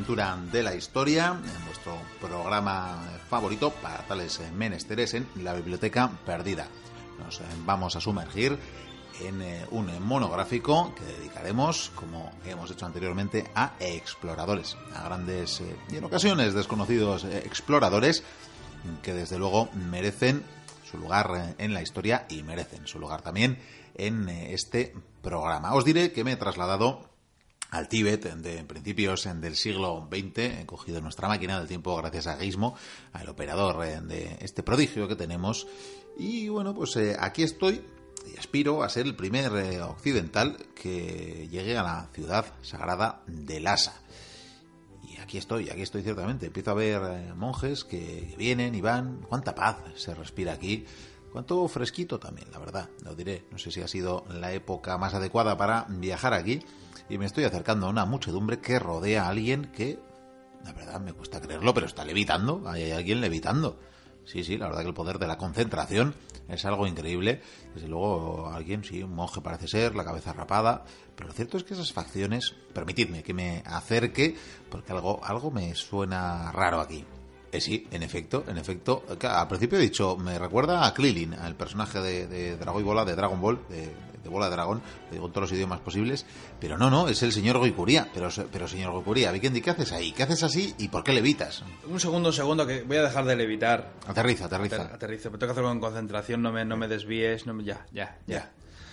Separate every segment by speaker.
Speaker 1: De la historia en vuestro programa favorito para tales menesteres en la Biblioteca Perdida. Nos vamos a sumergir en eh, un monográfico que dedicaremos, como hemos hecho anteriormente, a exploradores, a grandes eh, y en ocasiones desconocidos eh, exploradores que desde luego merecen su lugar en la historia y merecen su lugar también en este programa. Os diré que me he trasladado al Tíbet de principios del siglo XX, he cogido nuestra máquina del tiempo gracias a Gizmo, al operador de este prodigio que tenemos. Y bueno, pues aquí estoy y aspiro a ser el primer eh, occidental que llegue a la ciudad sagrada de Lhasa. Y aquí estoy, aquí estoy ciertamente. Empiezo a ver eh, monjes que vienen y van. Cuánta paz se respira aquí. Cuánto fresquito también, la verdad, lo diré. No sé si ha sido la época más adecuada para viajar aquí. Y me estoy acercando a una muchedumbre que rodea a alguien que, la verdad, me cuesta creerlo, pero está levitando. hay alguien levitando. Sí, sí, la verdad que el poder de la concentración es algo increíble. Desde luego, alguien, sí, un monje parece ser, la cabeza rapada, pero lo cierto es que esas facciones, permitidme que me acerque, porque algo, algo me suena raro aquí. Eh, sí, en efecto, en efecto. Al principio he dicho, me recuerda a Krillin, al personaje de, de Dragon Ball, de Dragon Ball, de, de bola de dragón, en todos los idiomas posibles, pero no, no, es el señor Goikuría. Pero, pero señor Goikuría, Vikendi, ¿qué haces ahí? ¿Qué haces así y por qué levitas?
Speaker 2: Un segundo, un segundo, que voy a dejar de levitar.
Speaker 1: Aterriza, aterriza.
Speaker 2: aterriza, pero tengo que hacerlo con concentración, no me, no me desvíes, no me, ya, ya, ya.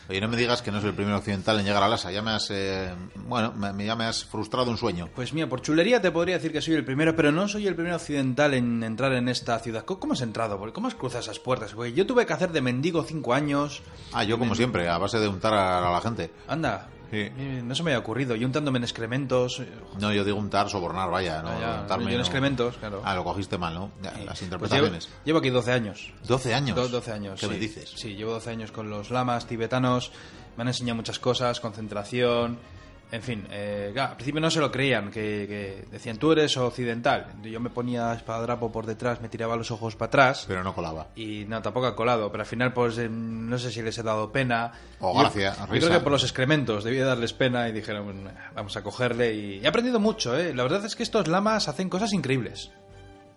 Speaker 1: Oye, no me digas que no soy el primer occidental en llegar a Lhasa. Ya me has, eh, bueno, me, ya me has frustrado un sueño.
Speaker 2: Pues mira, por chulería te podría decir que soy el primero, pero no soy el primer occidental en entrar en esta ciudad. ¿Cómo has entrado? ¿Cómo has cruzado esas puertas, güey? Yo tuve que hacer de mendigo cinco años.
Speaker 1: Ah, yo como siempre, a base de untar a la gente.
Speaker 2: Anda, Sí. No se me había ocurrido. Yo untándome en excrementos.
Speaker 1: No, yo digo untar, sobornar, vaya. ¿no?
Speaker 2: Ah, untarme, yo en excrementos, claro.
Speaker 1: Ah, lo cogiste mal, ¿no? Las pues interpretaciones.
Speaker 2: llevo, aquí 12 años.
Speaker 1: ¿12 años?
Speaker 2: 12 años.
Speaker 1: ¿Qué me dices?
Speaker 2: Sí, llevo 12 años con los lamas tibetanos. Me han enseñado muchas cosas, concentración en fin, eh, al principio no se lo creían, que, decían tú eres occidental. Yo me ponía espadadrapo por detrás, me tiraba los ojos para atrás.
Speaker 1: Pero no colaba.
Speaker 2: Y no, tampoco ha colado. Pero al final, pues eh, no sé si les he dado pena.
Speaker 1: O gracia,
Speaker 2: yo, creo que por los excrementos debía darles pena y dijeron, vamos a cogerle. Y he aprendido mucho, ¿eh? La verdad es que estos lamas hacen cosas increíbles.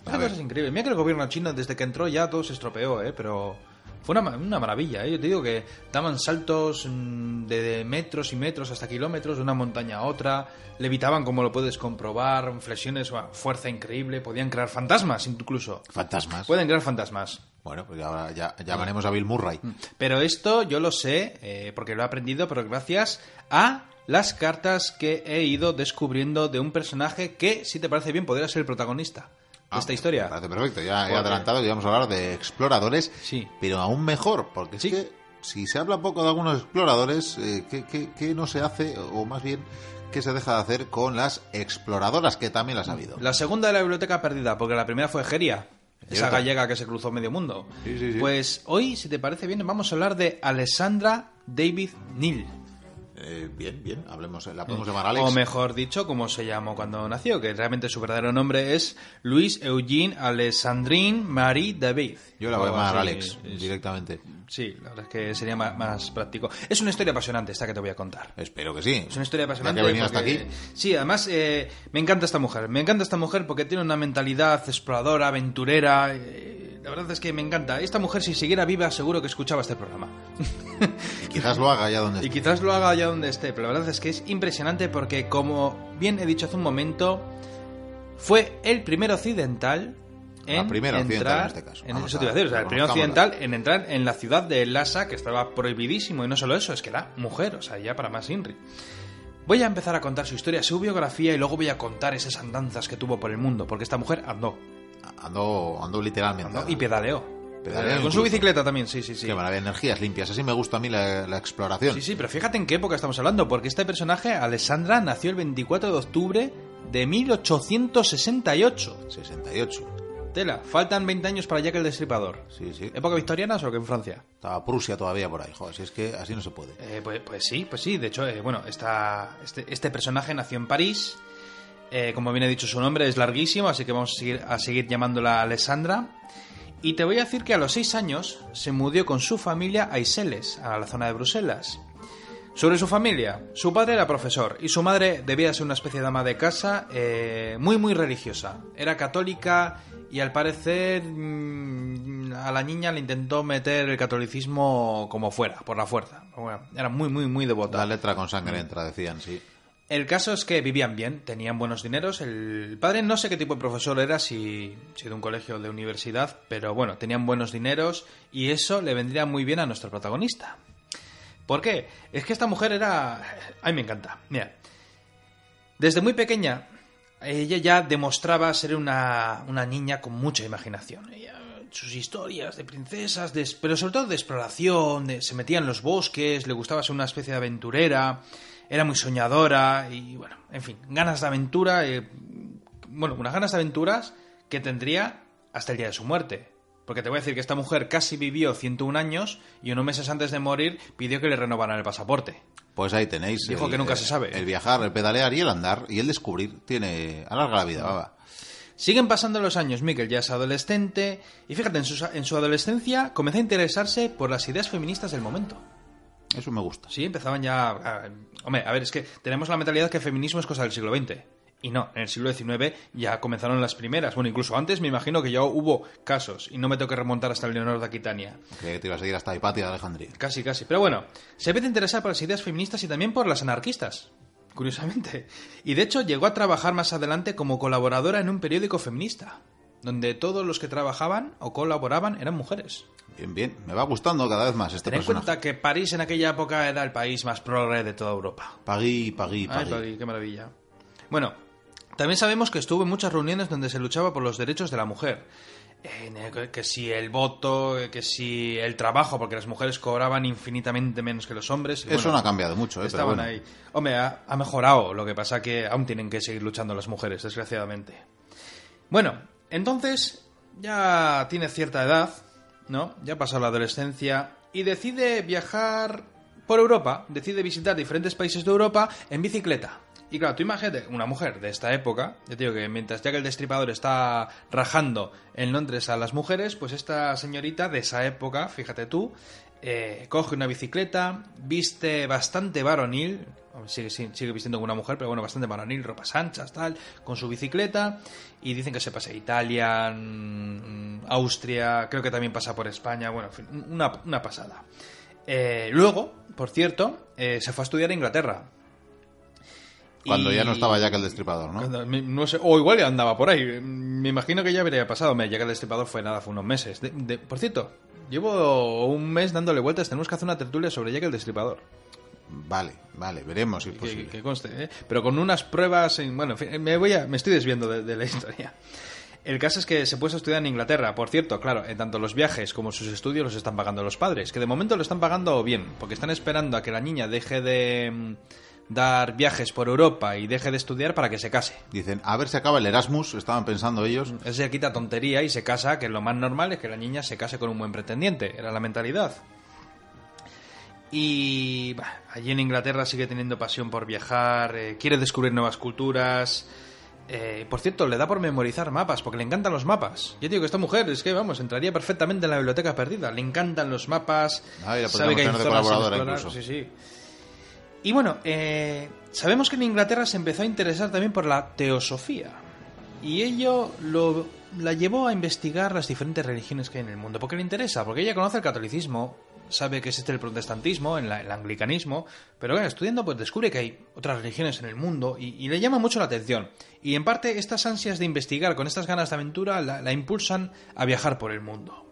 Speaker 2: Hacen cosas increíbles. Mira que el gobierno chino, desde que entró, ya todo se estropeó, ¿eh? Pero fue una, una maravilla, ¿eh? yo te digo que daban saltos mm, de, metros y metros hasta kilómetros de una montaña a otra, levitaban como lo puedes comprobar, flexiones, fuerza increíble, podían crear fantasmas incluso.
Speaker 1: Fantasmas.
Speaker 2: Pueden crear fantasmas.
Speaker 1: Bueno, pues ahora ya llamaremos a Bill Murray. Mm.
Speaker 2: Pero esto yo lo sé, eh, porque lo he aprendido, pero gracias a las cartas que he ido descubriendo de un personaje que, si te parece bien, podría ser el protagonista. Ah, esta historia.
Speaker 1: Parece perfecto, ya he adelantado que íbamos a hablar de exploradores,
Speaker 2: sí.
Speaker 1: pero aún mejor, porque es que si se habla poco de algunos exploradores, eh, ¿qué, no se hace, o más bien, qué se deja de hacer con las exploradoras, que también las ha habido?
Speaker 2: La segunda de la biblioteca perdida, porque la primera fue Geria, esa gallega que se cruzó medio mundo. pues hoy, si te parece bien, vamos a hablar de Alessandra David Neal.
Speaker 1: Eh, bien, bien, hablemos, la podemos llamar Alex.
Speaker 2: O mejor dicho, como se llamó cuando nació, que realmente su verdadero nombre es Luis Eugene Alessandrine Marie David.
Speaker 1: Yo la voy a llamar Alex, directamente.
Speaker 2: Sí, la verdad es que sería más, práctico. Es una historia apasionante esta que te voy a contar.
Speaker 1: Espero que sí.
Speaker 2: Es una historia apasionante.
Speaker 1: que hasta aquí.
Speaker 2: Sí, además eh, me encanta esta mujer. Me encanta esta mujer porque tiene una mentalidad exploradora, aventurera. Eh, la verdad es que me encanta. Esta mujer, si siguiera viva, seguro que escuchaba este programa.
Speaker 1: y quizás lo haga allá donde esté.
Speaker 2: Y quizás lo haga allá donde esté. Pero la verdad es que es impresionante porque, como bien he dicho hace un momento, fue el primer occidental en
Speaker 1: la primera
Speaker 2: entrar,
Speaker 1: en este caso.
Speaker 2: En eso te iba a decir, o sea, el primer occidental en entrar en la ciudad de Lhasa, que estaba prohibidísimo, y no solo eso, es que era mujer, o sea, ya para más Inri. Voy a empezar a contar su historia, su biografía, y luego voy a contar esas andanzas que tuvo por el mundo, porque esta mujer andó.
Speaker 1: Ando, ando literalmente.
Speaker 2: y pedaleó. con su bicicleta también, sí, sí, sí.
Speaker 1: Qué maravilla, energías limpias. Así me gusta a mí la, exploración.
Speaker 2: Sí, sí, pero fíjate en qué época estamos hablando, porque este personaje, Alessandra, nació el 24 de octubre de 1868.
Speaker 1: 68.
Speaker 2: Tela, faltan 20 años para Jack el Destripador.
Speaker 1: Sí, sí.
Speaker 2: ¿Época victoriana o que en Francia?
Speaker 1: Estaba Prusia todavía por ahí, joder, así es que así no se puede.
Speaker 2: Eh, pues, pues, sí, pues sí. De hecho, eh, bueno, esta, este, este personaje nació en París eh, como bien he dicho, su nombre es larguísimo, así que vamos a seguir, a seguir llamándola Alessandra. Y te voy a decir que a los seis años se mudó con su familia a Iseles, a la zona de Bruselas. Sobre su familia, su padre era profesor y su madre debía ser una especie de ama de casa eh, muy muy religiosa. Era católica y al parecer mm, a la niña le intentó meter el catolicismo como fuera, por la fuerza. Bueno, era muy muy muy devota.
Speaker 1: La letra con sangre entra, decían, sí.
Speaker 2: El caso es que vivían bien, tenían buenos dineros. El padre no sé qué tipo de profesor era, si, si de un colegio o de universidad, pero bueno, tenían buenos dineros y eso le vendría muy bien a nuestro protagonista. ¿Por qué? Es que esta mujer era... A mí me encanta. Mira, desde muy pequeña ella ya demostraba ser una, una niña con mucha imaginación. Sus historias de princesas, de- pero sobre todo de exploración, se metía en los bosques, le gustaba ser una especie de aventurera, era muy soñadora y bueno, en fin, ganas de aventura, eh, bueno, unas ganas de aventuras que tendría hasta el día de su muerte. Porque te voy a decir que esta mujer casi vivió 101 años y unos meses antes de morir pidió que le renovaran el pasaporte.
Speaker 1: Pues ahí tenéis.
Speaker 2: Dijo que nunca se sabe.
Speaker 1: El viajar, el pedalear y el andar y el descubrir tiene. alarga la vida, baba.
Speaker 2: Siguen pasando los años, Miquel ya es adolescente y fíjate, en su, en su adolescencia comenzó a interesarse por las ideas feministas del momento.
Speaker 1: Eso me gusta.
Speaker 2: Sí, empezaban ya... a- hombre, a ver, es que tenemos la mentalidad que el feminismo es cosa del siglo XX. Y no, en el siglo XIX ya comenzaron las primeras. Bueno, incluso antes me imagino que ya hubo casos y no me tengo que remontar hasta el Leonor de Aquitania.
Speaker 1: Que te ibas a ir hasta Hipatia de Alejandría.
Speaker 2: Casi, casi. Pero bueno, se empieza a interesar por las ideas feministas y también por las anarquistas. Curiosamente. Y de hecho llegó a trabajar más adelante como colaboradora en un periódico feminista, donde todos los que trabajaban o colaboraban eran mujeres.
Speaker 1: Bien, bien. Me va gustando cada vez más este
Speaker 2: Ten en
Speaker 1: personaje.
Speaker 2: cuenta que París en aquella época era el país más progre de toda Europa.
Speaker 1: Pagui, pagui,
Speaker 2: Ay,
Speaker 1: pagui.
Speaker 2: París, qué maravilla. Bueno, también sabemos que estuvo en muchas reuniones donde se luchaba por los derechos de la mujer. Que si el voto, que si el trabajo, porque las mujeres cobraban infinitamente menos que los hombres.
Speaker 1: Eso
Speaker 2: bueno,
Speaker 1: no ha cambiado mucho, ¿eh? Pero
Speaker 2: Estaban
Speaker 1: bueno.
Speaker 2: ahí. Hombre, ha, ha mejorado. Lo que pasa que aún tienen que seguir luchando las mujeres, desgraciadamente. Bueno, entonces ya tiene cierta edad, ¿no? Ya pasó la adolescencia y decide viajar por Europa, decide visitar diferentes países de Europa en bicicleta. Y claro, tú imagínate, una mujer de esta época, yo te digo que mientras ya que el destripador está rajando en Londres a las mujeres, pues esta señorita de esa época, fíjate tú, eh, coge una bicicleta, viste bastante varonil, sigue, sigue vistiendo como una mujer, pero bueno, bastante varonil, ropas anchas, tal, con su bicicleta, y dicen que se pasa a Italia, mm, Austria, creo que también pasa por España, bueno, en fin, una, una pasada. Eh, luego, por cierto, eh, se fue a estudiar a Inglaterra.
Speaker 1: Cuando
Speaker 2: Y-
Speaker 1: ya no estaba Jack el Destripador, ¿no?
Speaker 2: Cuando- no sé, o igual ya andaba por ahí. Me imagino que ya habría pasado. Me llega el destripador fue nada, fue unos meses. De- de- por cierto, llevo un mes dándole vueltas. Tenemos que hacer una tertulia sobre Jack el Destripador.
Speaker 1: Vale, vale, veremos si es
Speaker 2: Que,
Speaker 1: posible.
Speaker 2: que conste, ¿eh? Pero con unas pruebas. en- bueno, en fin, me, voy a, me estoy desviando de, de la historia. El caso es que se puso a estudiar en Inglaterra. Por cierto, claro, en tanto los viajes como sus estudios los están pagando los padres. Que de momento lo están pagando bien, porque están esperando a que la niña deje de dar viajes por Europa y deje de estudiar para que se case.
Speaker 1: Dicen, a ver si acaba el Erasmus, estaban pensando ellos.
Speaker 2: Él se quita tontería y se casa, que lo más normal es que la niña se case con un buen pretendiente. Era la mentalidad. Y bah, allí en Inglaterra sigue teniendo pasión por viajar, eh, quiere descubrir nuevas culturas. Eh, por cierto, le da por memorizar mapas, porque le encantan los mapas. Yo digo que esta mujer es que, vamos, entraría perfectamente en la biblioteca perdida. Le encantan los mapas.
Speaker 1: Ah, y la
Speaker 2: sabe que hay zonas explorar.
Speaker 1: incluso.
Speaker 2: Sí, sí. Y bueno, eh, sabemos que en Inglaterra se empezó a interesar también por la teosofía. Y ello lo, la llevó a investigar las diferentes religiones que hay en el mundo. Porque le interesa, porque ella conoce el catolicismo, sabe que existe el protestantismo, el, el anglicanismo, pero bueno, estudiando pues descubre que hay otras religiones en el mundo y, le llama mucho la atención. Y en parte estas ansias de investigar con estas ganas de aventura la, la impulsan a viajar por el mundo.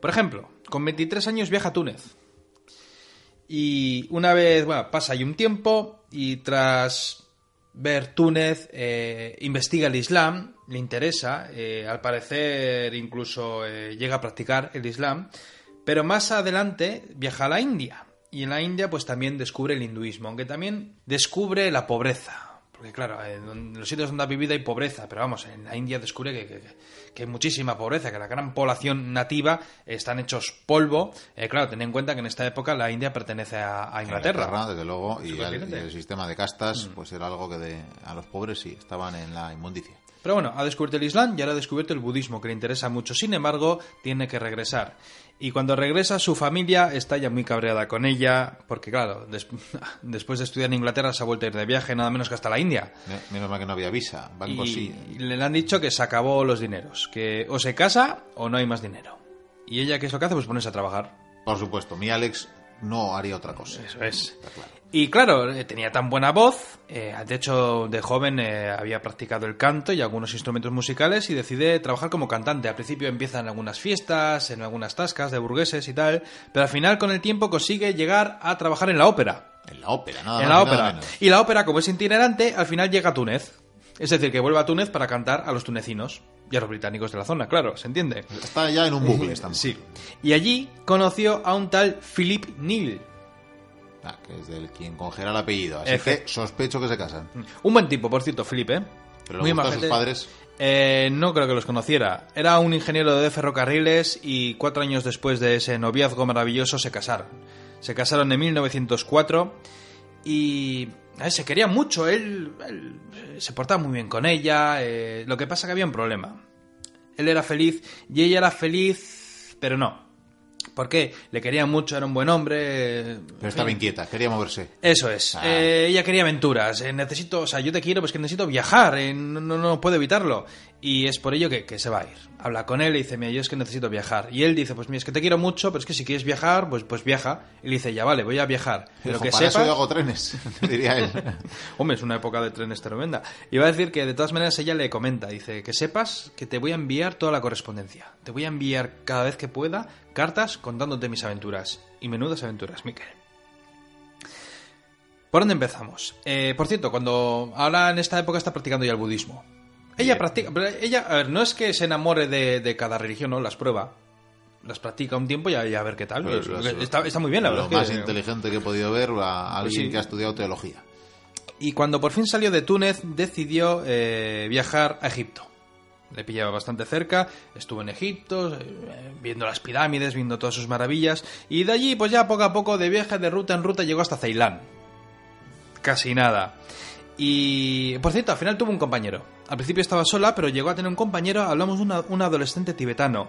Speaker 2: Por ejemplo, con 23 años viaja a Túnez. Y una vez, bueno, pasa ahí un tiempo y tras ver Túnez, eh, investiga el Islam, le interesa, eh, al parecer incluso eh, llega a practicar el Islam, pero más adelante viaja a la India. Y en la India pues también descubre el hinduismo, aunque también descubre la pobreza. Porque claro, en los sitios donde ha vivido hay pobreza, pero vamos, en la India descubre que, que- que hay muchísima pobreza, que la gran población nativa están hechos polvo. Eh, claro, ten en cuenta que en esta época la India pertenece a, a Inglaterra.
Speaker 1: desde luego, y, el sistema de castas, pues era algo que de, a los pobres sí estaban en la inmundicia.
Speaker 2: Pero bueno, ha descubierto el Islam y ahora ha descubierto el budismo, que le interesa mucho. Sin embargo, tiene que regresar. Y cuando regresa, su familia está ya muy cabreada con ella, porque claro, des- después de estudiar en Inglaterra se ha vuelto a ir de viaje, nada menos que hasta la India.
Speaker 1: Me- Menos mal que no había visa. Banco
Speaker 2: y,
Speaker 1: sí.
Speaker 2: y le han dicho que se acabó los dineros, que o se casa o no hay más dinero. Y ella, ¿qué es lo que hace? Pues ponerse a trabajar.
Speaker 1: Por supuesto, mi Alex no haría otra cosa.
Speaker 2: Eso es.
Speaker 1: Claro.
Speaker 2: Y claro, eh, tenía tan buena voz, eh, de hecho de joven eh, había practicado el canto y algunos instrumentos musicales y decide trabajar como cantante. Al principio empieza en algunas fiestas, en algunas tascas de burgueses y tal, pero al final con el tiempo consigue llegar a trabajar en la ópera.
Speaker 1: En la ópera, nada
Speaker 2: en la
Speaker 1: nada
Speaker 2: ópera.
Speaker 1: menos.
Speaker 2: Y la ópera, como es itinerante, al final llega a Túnez. Es decir, que vuelve a Túnez para cantar a los tunecinos y a los británicos de la zona, claro, ¿se entiende?
Speaker 1: Está ya en un bucle. Estamos.
Speaker 2: Sí. Y allí conoció a un tal Philip Neal.
Speaker 1: Ah, que es del quien congela el apellido. Así
Speaker 2: Efe.
Speaker 1: que sospecho que se casan.
Speaker 2: Un buen tipo, por cierto, Philip, ¿eh?
Speaker 1: Pero gustó a sus padres.
Speaker 2: Eh, no creo que los conociera. Era un ingeniero de ferrocarriles y cuatro años después de ese noviazgo maravilloso se casaron. Se casaron en 1904 y a ver, se quería mucho. Él, él, eh, se portaba muy bien con ella. eh, lo que pasa que había un problema. Él era feliz y ella era feliz, pero no. ¿Por qué? Le quería mucho, era un buen hombre. eh,
Speaker 1: Pero estaba inquieta, quería moverse.
Speaker 2: eso es.
Speaker 1: Ah.
Speaker 2: Eh, ella quería aventuras. Eh, necesito, o sea, yo te quiero, pues que necesito viajar. eh, no, no, no puedo evitarlo. Y es por ello que, que se va a ir. Habla con él y dice, mira, yo es que necesito viajar. Y él dice, pues mira, es que te quiero mucho, pero es que si quieres viajar, pues, pues viaja. Y le dice, ya vale, voy a viajar. Pero que
Speaker 1: para eso
Speaker 2: sepas...
Speaker 1: yo hago trenes, diría él.
Speaker 2: Hombre, es una época de trenes tremenda. Y va a decir que de todas maneras ella le comenta, dice, que sepas que te voy a enviar toda la correspondencia. Te voy a enviar cada vez que pueda cartas contándote mis aventuras. Y menudas aventuras, Miquel. ¿Por dónde empezamos? Eh, por cierto, cuando ahora en esta época está practicando ya el budismo. Ella practica, pero ella, a ver, no es que se enamore de, de cada religión, ¿no? Las prueba. Las practica un tiempo y a, y a ver qué tal.
Speaker 1: Pues,
Speaker 2: está, está muy bien, la
Speaker 1: Lo
Speaker 2: verdad. es
Speaker 1: más
Speaker 2: que-
Speaker 1: inteligente que he podido ver a alguien
Speaker 2: sí.
Speaker 1: que ha estudiado teología.
Speaker 2: Y cuando por fin salió de Túnez, decidió eh, viajar a Egipto. Le pillaba bastante cerca, estuvo en Egipto, eh, viendo las pirámides, viendo todas sus maravillas, y de allí, pues ya poco a poco, de viaje, de ruta en ruta, llegó hasta Ceilán. Casi nada. Y, por cierto, al final tuvo un compañero. Al principio estaba sola, pero llegó a tener un compañero, hablamos de un adolescente tibetano,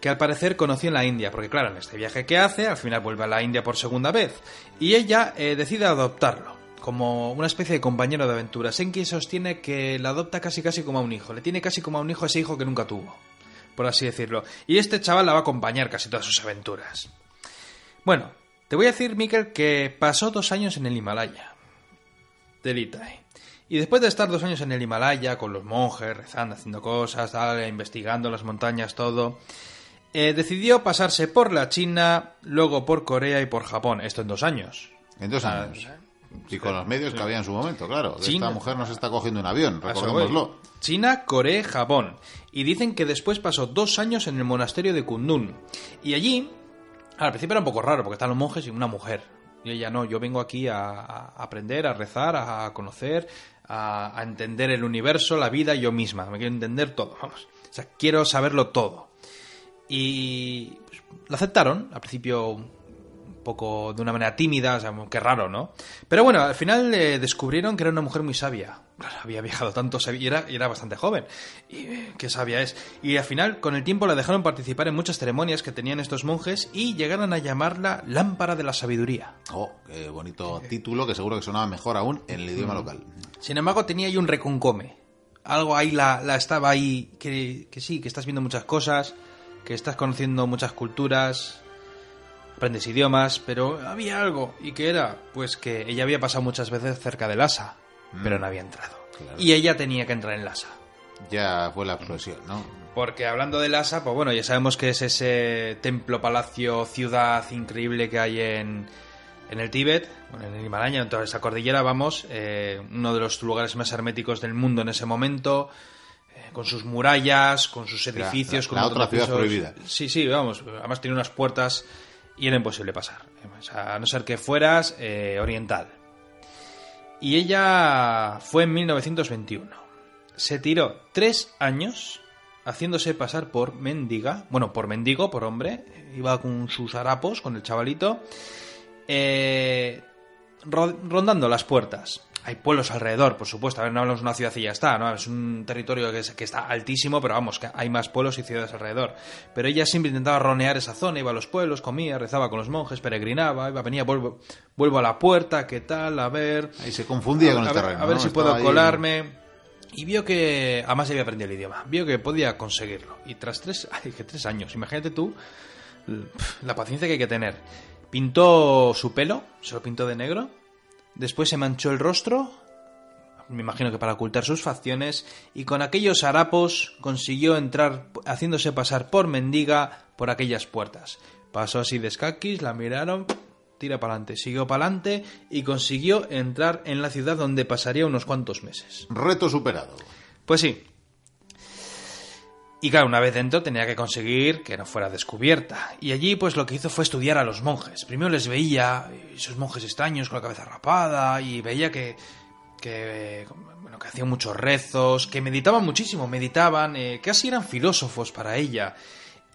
Speaker 2: que al parecer conoció en la India, porque claro, en este viaje que hace, al final vuelve a la India por segunda vez, y ella eh, decide adoptarlo, como una especie de compañero de aventuras, en que sostiene que la adopta casi casi como a un hijo, le tiene casi como a un hijo a ese hijo que nunca tuvo, por así decirlo, y este chaval la va a acompañar casi todas sus aventuras. Bueno, te voy a decir, Mikel, que pasó dos años en el Himalaya. Delita, eh. Y después de estar dos años en el Himalaya, con los monjes, rezando, haciendo cosas, tal, investigando las montañas, todo, eh, decidió pasarse por la China, luego por Corea y por Japón. Esto en dos años.
Speaker 1: En dos
Speaker 2: Ah,
Speaker 1: años. Y con los medios que había en su momento, claro.
Speaker 2: China.
Speaker 1: Esta mujer no se está cogiendo un avión, recordémoslo.
Speaker 2: China, Corea, Japón. Y dicen que después pasó dos años en el monasterio de Kundun. Y allí, al principio era un poco raro, porque están los monjes y una mujer. Y ella no, yo vengo aquí a, a aprender, a rezar, a conocer, a, entender el universo, la vida, yo misma. Me quiero entender todo, vamos. O sea, quiero saberlo todo. Y pues, lo aceptaron, al principio un poco de una manera tímida, o sea, qué raro, ¿no? Pero bueno, al final eh, descubrieron que era una mujer muy sabia. Claro, había viajado tanto y era, y era bastante joven. Y eh, qué sabia es. Y al final, con el tiempo, la dejaron participar en muchas ceremonias que tenían estos monjes y llegaron a llamarla Lámpara de la Sabiduría.
Speaker 1: Oh, qué bonito título que seguro que sonaba mejor aún en el idioma local.
Speaker 2: Sin embargo, tenía ahí un reconcome. Algo ahí la, la estaba ahí, que, que sí, que estás viendo muchas cosas, que estás conociendo muchas culturas, aprendes idiomas, pero había algo. ¿Y qué era? Pues que ella había pasado muchas veces cerca del Asa, pero no había entrado.
Speaker 1: Claro.
Speaker 2: Y ella tenía que entrar en el Asa.
Speaker 1: Ya fue la explosión, ¿no?
Speaker 2: Porque hablando del Asa, pues bueno, ya sabemos que es ese templo, palacio, ciudad increíble que hay en, en el Tíbet, bueno, en el Himalaya, en toda esa cordillera, vamos, eh, uno de los lugares más herméticos del mundo en ese momento, eh, con sus murallas, con sus
Speaker 1: La-
Speaker 2: edificios,
Speaker 1: la-
Speaker 2: con
Speaker 1: la otra
Speaker 2: de
Speaker 1: ciudad
Speaker 2: pisos.
Speaker 1: prohibida.
Speaker 2: Sí, sí, vamos, además tiene unas puertas y era imposible pasar, o sea, a no ser que fueras eh, oriental. Y ella fue en 1921. Se tiró tres años haciéndose pasar por mendiga, bueno, por mendigo, por hombre, iba con sus harapos, con el chavalito, eh, ro- rondando las puertas. Hay pueblos alrededor, por supuesto. A ver, no hablamos de una ciudad y ya está, ¿no? Es un territorio que, es- que está altísimo, pero vamos, que hay más pueblos y ciudades alrededor. Pero ella siempre intentaba ronear esa zona, iba a los pueblos, comía, rezaba con los monjes, peregrinaba, iba, venía, vuelvo, vuelvo a la puerta, ¿qué tal? A ver.
Speaker 1: Ahí se confundía
Speaker 2: a,
Speaker 1: con el
Speaker 2: ver-
Speaker 1: terreno.
Speaker 2: A ver
Speaker 1: ¿no?
Speaker 2: si
Speaker 1: Estaba
Speaker 2: puedo
Speaker 1: ahí-
Speaker 2: colarme. Y vio que. Además, había aprendido el idioma. Vio que podía conseguirlo. Y tras tres, ay, que tres años, imagínate tú la paciencia que hay que tener. Pintó su pelo, se lo pintó de negro. Después se manchó el rostro. Me imagino que para ocultar sus facciones. Y con aquellos harapos consiguió entrar, haciéndose pasar por mendiga por aquellas puertas. Pasó así de escaquis, la miraron, tira para adelante, siguió para adelante y consiguió entrar en la ciudad donde pasaría unos cuantos meses.
Speaker 1: Reto superado.
Speaker 2: Pues sí. Y claro, una vez dentro tenía que conseguir que no fuera descubierta. Y allí pues lo que hizo fue estudiar a los monjes. Primero les veía, esos monjes extraños con la cabeza rapada, y veía que, que, bueno, que hacían muchos rezos, que meditaban muchísimo, meditaban, eh, casi eran filósofos para ella.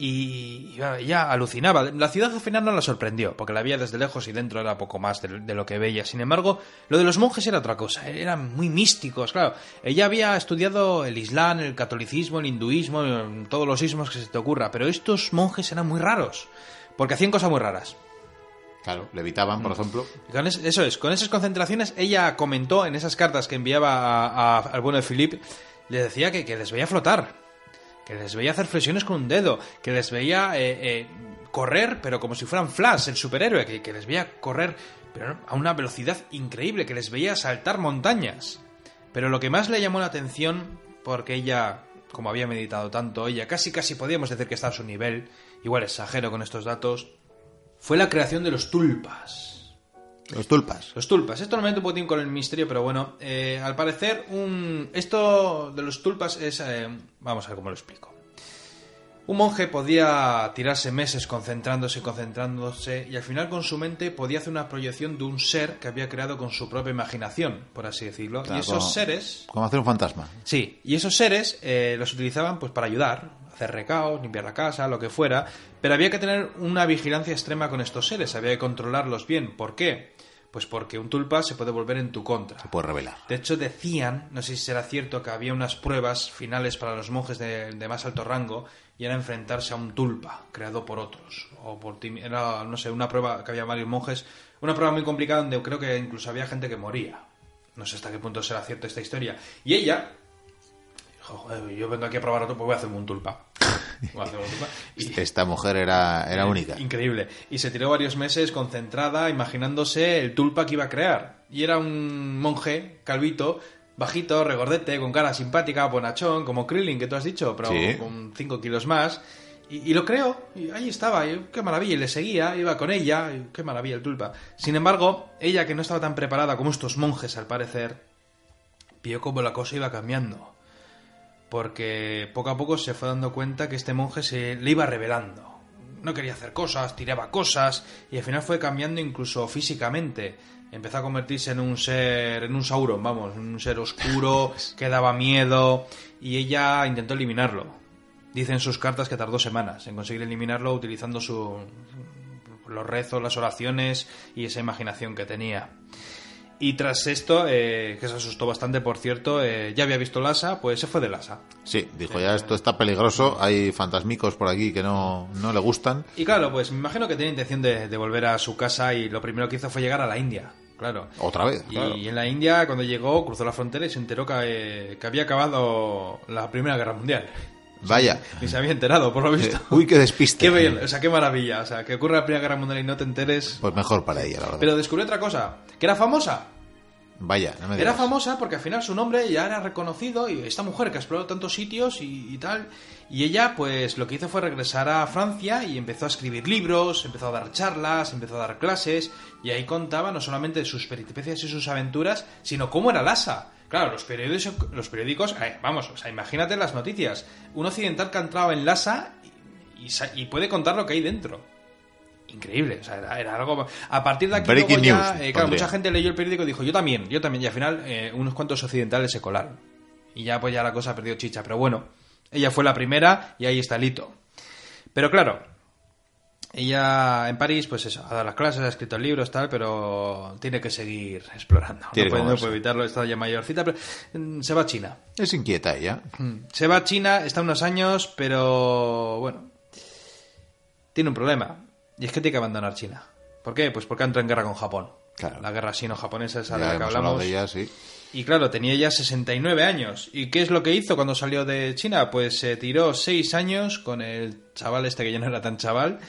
Speaker 2: Y, bueno, ella alucinaba. La ciudad al final no la sorprendió, porque la veía desde lejos y dentro era poco más de, de lo que veía. Sin embargo, lo de los monjes era otra cosa. Eran muy místicos, claro. Ella había estudiado el Islam, el catolicismo, el hinduismo, todos los ismos que se te ocurra. Pero estos monjes eran muy raros, porque hacían cosas muy raras.
Speaker 1: Claro, levitaban,
Speaker 2: Mm.
Speaker 1: por ejemplo.
Speaker 2: Con es- eso es, con esas concentraciones, ella comentó en esas cartas que enviaba a- a- al bueno de Philip, le decía que, que les veía flotar, que les veía hacer flexiones con un dedo, que les veía eh, eh, correr, pero como si fueran Flash, el superhéroe, que, que les veía correr pero a una velocidad increíble, que les veía saltar montañas. Pero lo que más le llamó la atención, porque ella, como había meditado tanto, ella casi casi podíamos decir que está a su nivel, igual exagero con estos datos, fue la creación de los tulpas.
Speaker 1: Los tulpas.
Speaker 2: Los tulpas. Esto no me meto un poquitín con el misterio, pero bueno, eh, al parecer, un... esto de los tulpas es... eh, vamos a ver cómo lo explico. Un monje podía tirarse meses concentrándose, concentrándose, y al final con su mente podía hacer una proyección de un ser que había creado con su propia imaginación, por así decirlo.
Speaker 1: Claro,
Speaker 2: y esos
Speaker 1: como-
Speaker 2: seres...
Speaker 1: Como hacer un fantasma.
Speaker 2: Sí, y esos seres eh, los utilizaban pues para ayudar, hacer recaos, limpiar la casa, lo que fuera, pero había que tener una vigilancia extrema con estos seres, había que controlarlos bien. ¿Por qué? Pues porque un tulpa se puede volver en tu contra.
Speaker 1: Se puede revelar.
Speaker 2: De hecho, decían, no sé si será cierto, que había unas pruebas finales para los monjes de, de más alto rango y era enfrentarse a un tulpa creado por otros. O por ti. Era, no sé, una prueba que había varios monjes. Una prueba muy complicada donde creo que incluso había gente que moría. No sé hasta qué punto será cierta esta historia. Y ella. dijo, "Joder, yo vengo aquí a probar otro, pues voy a hacerme un tulpa. Y-
Speaker 1: Esta mujer era, era única.
Speaker 2: Increíble. Y se tiró varios meses concentrada, imaginándose el tulpa que iba a crear. Y era un monje, calvito, bajito, regordete, con cara simpática, bonachón, como Krillin, que tú has dicho, pero
Speaker 1: Sí.
Speaker 2: con 5 kilos más. Y, y lo creó, y ahí estaba, y qué maravilla, y le seguía, iba con ella, y qué maravilla el tulpa. Sin embargo, ella, que no estaba tan preparada como estos monjes, al parecer, vio como la cosa iba cambiando porque poco a poco se fue dando cuenta que este monje se le iba revelando. No quería hacer cosas, tiraba cosas y al final fue cambiando incluso físicamente. Empezó a convertirse en un ser, en un Sauron, vamos, un ser oscuro que daba miedo y ella intentó eliminarlo. Dice en sus cartas que tardó semanas en conseguir eliminarlo utilizando su, los rezos, las oraciones y esa imaginación que tenía. Y tras esto, eh, que se asustó bastante, por cierto, eh, ya había visto Lhasa, pues se fue de Lhasa.
Speaker 1: Sí, dijo ya esto está peligroso, hay fantasmicos por aquí que no, no le gustan.
Speaker 2: Y claro, pues me imagino que tenía intención de, de volver a su casa y lo primero que hizo fue llegar a la India, claro.
Speaker 1: Otra vez,
Speaker 2: Y
Speaker 1: claro.
Speaker 2: en la India, cuando llegó, cruzó la frontera y se enteró que, eh, que había acabado la Primera Guerra Mundial.
Speaker 1: Vaya.
Speaker 2: Ni se había enterado, por lo visto.
Speaker 1: Uy, qué despiste.
Speaker 2: Qué bien, o sea, qué maravilla. O sea, que ocurra la Primera Guerra Mundial y no te enteres.
Speaker 1: Pues mejor para ella, la verdad.
Speaker 2: Pero descubrió otra cosa, que era famosa.
Speaker 1: Vaya, no me
Speaker 2: Era
Speaker 1: digas.
Speaker 2: famosa porque al final su nombre ya era reconocido y esta mujer que ha explorado tantos sitios y, y tal. Y ella, pues lo que hizo fue regresar a Francia y empezó a escribir libros, empezó a dar charlas, empezó a dar clases. Y ahí contaba no solamente sus peripecias y sus aventuras, sino cómo era Lhasa. Claro, los periódicos, los periódicos eh, vamos, o sea, imagínate las noticias. Un occidental que ha entrado en Lhasa y, y puede contar lo que hay dentro. Increíble, o sea, era, era algo... A partir de aquí luego ya,
Speaker 1: news,
Speaker 2: eh, claro, mucha gente leyó el periódico y dijo, yo también, yo también, y al final eh, unos cuantos occidentales se colaron. Y ya pues ya la cosa perdió chicha, pero bueno, ella fue la primera y ahí está el hito. Pero claro, Ella en París, pues eso, ha dado las clases, ha escrito libros, tal, pero tiene que seguir explorando.
Speaker 1: Tiene
Speaker 2: no, puede, no puede evitarlo, está ya mayorcita, pero mm, se va a China.
Speaker 1: Es inquieta ella.
Speaker 2: Mm. Se va a China, está unos años, pero bueno, tiene un problema. Y es que tiene que abandonar China. ¿Por qué? Pues porque entra en guerra con Japón.
Speaker 1: Claro.
Speaker 2: La guerra sino-japonesa es a
Speaker 1: Ya
Speaker 2: la que hablamos.
Speaker 1: de ella, sí.
Speaker 2: Y claro, tenía ya 69 años. ¿Y qué es lo que hizo cuando salió de China? Pues se tiró 6 años con el chaval este que ya no era tan chaval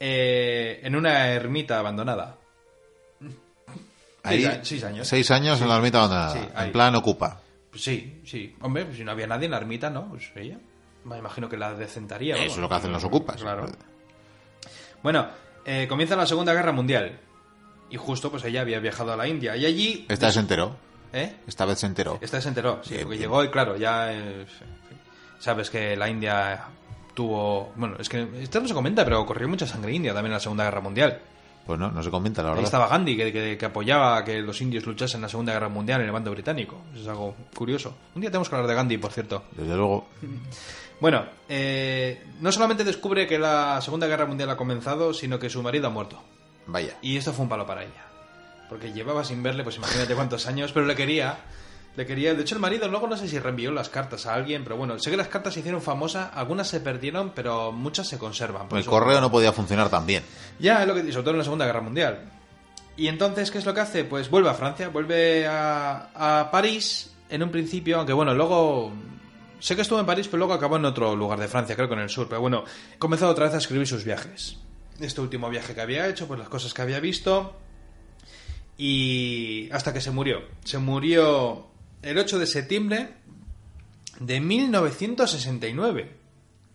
Speaker 2: eh, en una ermita abandonada.
Speaker 1: Ahí,
Speaker 2: Seis años.
Speaker 1: Seis años en la ermita abandonada.
Speaker 2: Sí,
Speaker 1: en plan ocupa.
Speaker 2: Pues sí, sí. Hombre, pues si no había nadie en la ermita, ¿no? Pues ella. Me imagino que la decentaría.
Speaker 1: Eso es lo que hacen los ocupas.
Speaker 2: Claro. Bueno, eh, comienza la Segunda Guerra Mundial. Y justo, pues ella había viajado a la India. Y allí...
Speaker 1: Esta vez se enteró.
Speaker 2: ¿Eh?
Speaker 1: Esta vez se enteró.
Speaker 2: Esta vez se enteró, sí,
Speaker 1: Bien,
Speaker 2: porque
Speaker 1: bien.
Speaker 2: llegó y claro, ya eh, sabes que la India tuvo, bueno, es que esto no se comenta, pero corrió mucha sangre india también en la Segunda Guerra Mundial.
Speaker 1: Pues no, no se comenta, la
Speaker 2: Ahí
Speaker 1: verdad.
Speaker 2: estaba Gandhi, que, que- que apoyaba a que los indios luchasen en la Segunda Guerra Mundial en el bando británico. Eso es algo curioso. Un día tenemos que hablar de Gandhi, por cierto.
Speaker 1: Desde luego.
Speaker 2: Bueno, eh, no solamente descubre que la Segunda Guerra Mundial ha comenzado, sino que su marido ha muerto.
Speaker 1: Vaya.
Speaker 2: Y esto fue un palo para ella. Porque llevaba sin verle, pues imagínate cuántos años, pero le quería. Le quería. De hecho, el marido luego no sé si reenvió las cartas a alguien, pero bueno, sé que las cartas se hicieron famosas, algunas se perdieron, pero muchas se conservan. Por
Speaker 1: El
Speaker 2: eso-
Speaker 1: correo no podía funcionar tan bien.
Speaker 2: Ya, es lo que sobre todo en la Segunda Guerra Mundial. Y entonces, ¿qué es lo que hace? Pues vuelve a Francia, vuelve a, a París en un principio, aunque bueno, luego... Sé que estuvo en París, pero luego acabó en otro lugar de Francia, creo que en el sur. Pero bueno, comenzó otra vez a escribir sus viajes. Este último viaje que había hecho, pues las cosas que había visto. Y hasta que se murió. Se murió el 8 de septiembre de 1969.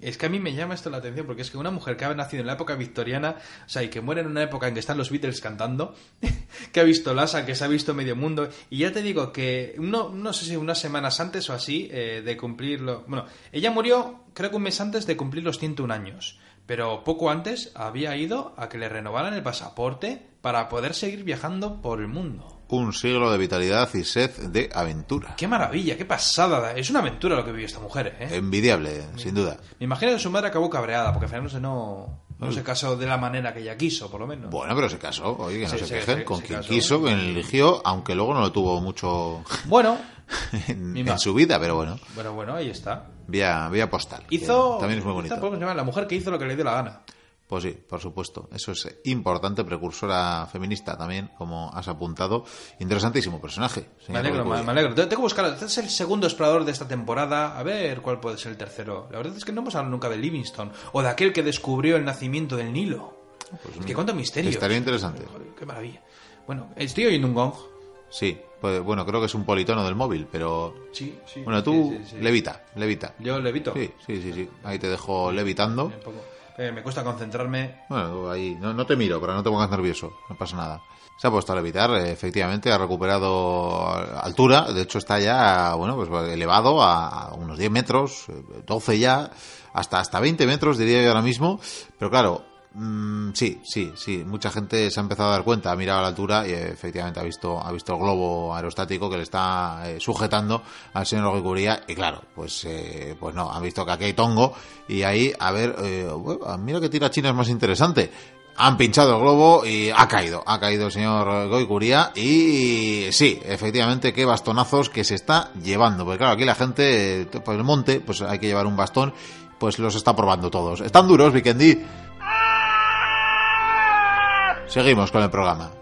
Speaker 2: Es que a mí me llama esto la atención porque es que una mujer que ha nacido en la época victoriana, o sea, y que muere en una época en que están los Beatles cantando, que ha visto Lasa, que se ha visto medio mundo, y ya te digo que no, no sé si unas semanas antes o así eh, de cumplirlo. Bueno, ella murió creo que un mes antes de cumplir los 101 años, pero poco antes había ido a que le renovaran el pasaporte para poder seguir viajando por el mundo.
Speaker 1: Un siglo de vitalidad y sed de aventura.
Speaker 2: ¡Qué maravilla! ¡Qué pasada! Es una aventura lo que vivió esta mujer, ¿eh?
Speaker 1: Envidiable, sin duda.
Speaker 2: Me imagino que su madre acabó cabreada, porque al final no se, no, no se casó de la manera que ella quiso, por lo menos.
Speaker 1: Bueno, pero se casó, oye, que no
Speaker 2: Sí,
Speaker 1: se quejen, con
Speaker 2: se
Speaker 1: quien
Speaker 2: casó.
Speaker 1: quiso, quien eligió, aunque luego no lo tuvo mucho
Speaker 2: Bueno,
Speaker 1: en, en su vida, pero bueno,
Speaker 2: bueno, bueno, ahí está.
Speaker 1: vía, vía postal.
Speaker 2: Hizo...
Speaker 1: También es muy
Speaker 2: esta
Speaker 1: bonito.
Speaker 2: podemos llamar la mujer que hizo lo que le dio la gana.
Speaker 1: Pues sí, por supuesto. Eso es importante, precursora feminista también, como has apuntado. Interesantísimo personaje.
Speaker 2: Me alegro, me, me alegro. Tengo que buscar. Este es el segundo explorador de esta temporada. A ver cuál puede ser el tercero. La verdad es que no hemos hablado nunca de Livingstone o de aquel que descubrió el nacimiento del Nilo.
Speaker 1: Pues
Speaker 2: Es que cuánto misterio.
Speaker 1: Estaría interesante.
Speaker 2: Qué maravilla. Bueno, estoy oyendo un gong.
Speaker 1: Sí, pues bueno, creo que es un politono del móvil, pero...
Speaker 2: Sí, sí.
Speaker 1: Bueno, tú
Speaker 2: sí, sí, sí.
Speaker 1: levita, levita.
Speaker 2: Yo levito.
Speaker 1: Sí, sí, sí, sí. Ahí te dejo levitando.
Speaker 2: Un poco. Eh, me cuesta concentrarme.
Speaker 1: Bueno, ahí, no, no te miro, pero no te pongas nervioso, no pasa nada. Se ha puesto a levitar, eh, efectivamente, ha recuperado altura, de hecho está ya, bueno, pues elevado a, unos 10 metros, eh, 12 ya, hasta, hasta 20 metros diría yo ahora mismo, pero claro, mm, sí, sí, sí, mucha gente se ha empezado a dar cuenta, ha mirado a la altura y efectivamente ha visto, ha visto el globo aerostático que le está eh, sujetando al señor Goicuría y claro, pues, eh, pues no, han visto que aquí hay tongo y ahí, a ver, eh, mira que tira China es más interesante. Han pinchado el globo y ha caído, ha caído el señor Goicuría y sí, efectivamente, qué bastonazos que se está llevando. Porque claro, aquí la gente, eh, por el monte, pues hay que llevar un bastón, pues los está probando todos. Están duros, Vikendi. Seguimos con el programa.